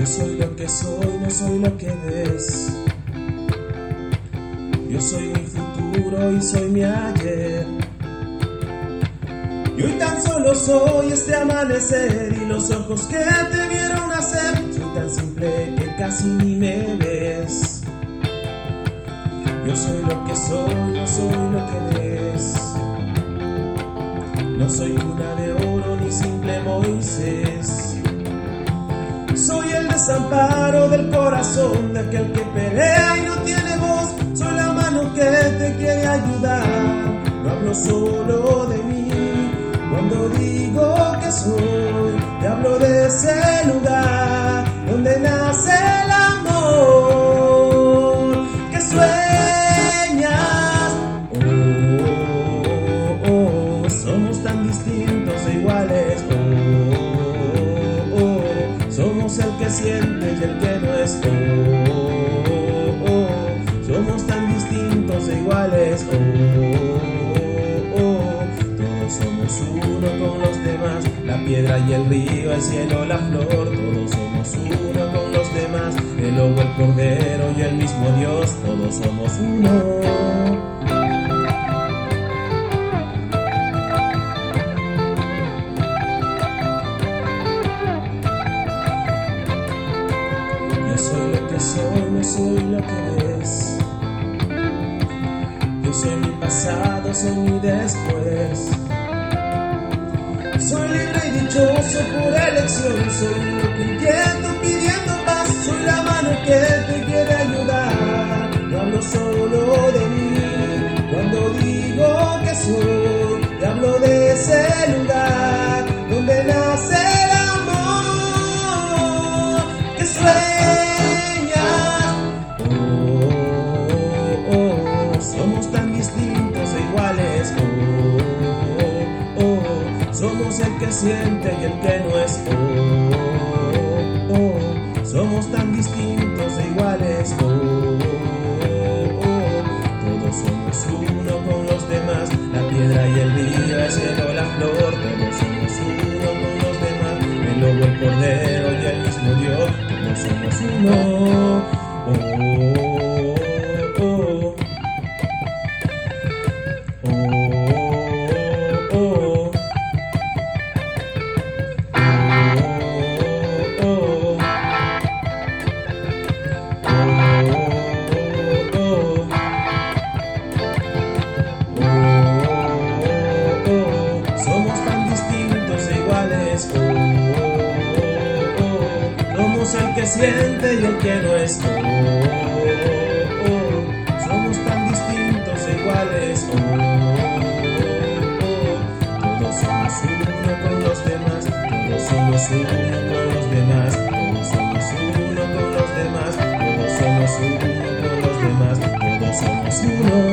lo que soy, no soy lo que ves. Yo soy mi futuro y soy mi ayer. Y hoy tan solo soy este amanecer y los ojos que te vieron nacer. Soy tan simple que casi ni me ves. Yo soy lo que soy, no soy lo que ves. No soy una de oro ni simple Moisés. Desamparo del corazón de aquel que pelea y no tiene voz. Soy la mano que te quiere ayudar. No hablo solo de mí. Cuando digo que soy, te hablo de ese lugar donde nace el amor que sueñas. Oh, oh, oh, somos tan distintos e iguales. Oh, oh, oh, el que siente y el que no es. Oh, oh, somos tan distintos e iguales. Oh, oh, todos somos uno con los demás. La piedra y el río, el cielo, la flor. Todos somos uno con los demás. El lobo, el cordero y el mismo Dios. Todos somos uno. Soy lo que soy, no soy lo que ves. Yo soy mi pasado, soy mi después. Soy libre y dichoso por elección. Soy lo pidiendo, pidiendo el que siente y el que no es. Oh, oh, somos tan distintos e iguales. Oh, oh, todos somos uno con los demás. La piedra y el río, el cielo, la flor. Todos somos uno con los demás. El lobo, el cordero y el mismo Dios. Todos somos uno. Somos el que siente y el que no es. Somos tan distintos e iguales. Todos somos uno con los demás. Todos somos uno con los demás. Todos somos uno con los demás. Todos somos uno con los demás. Todos somos uno.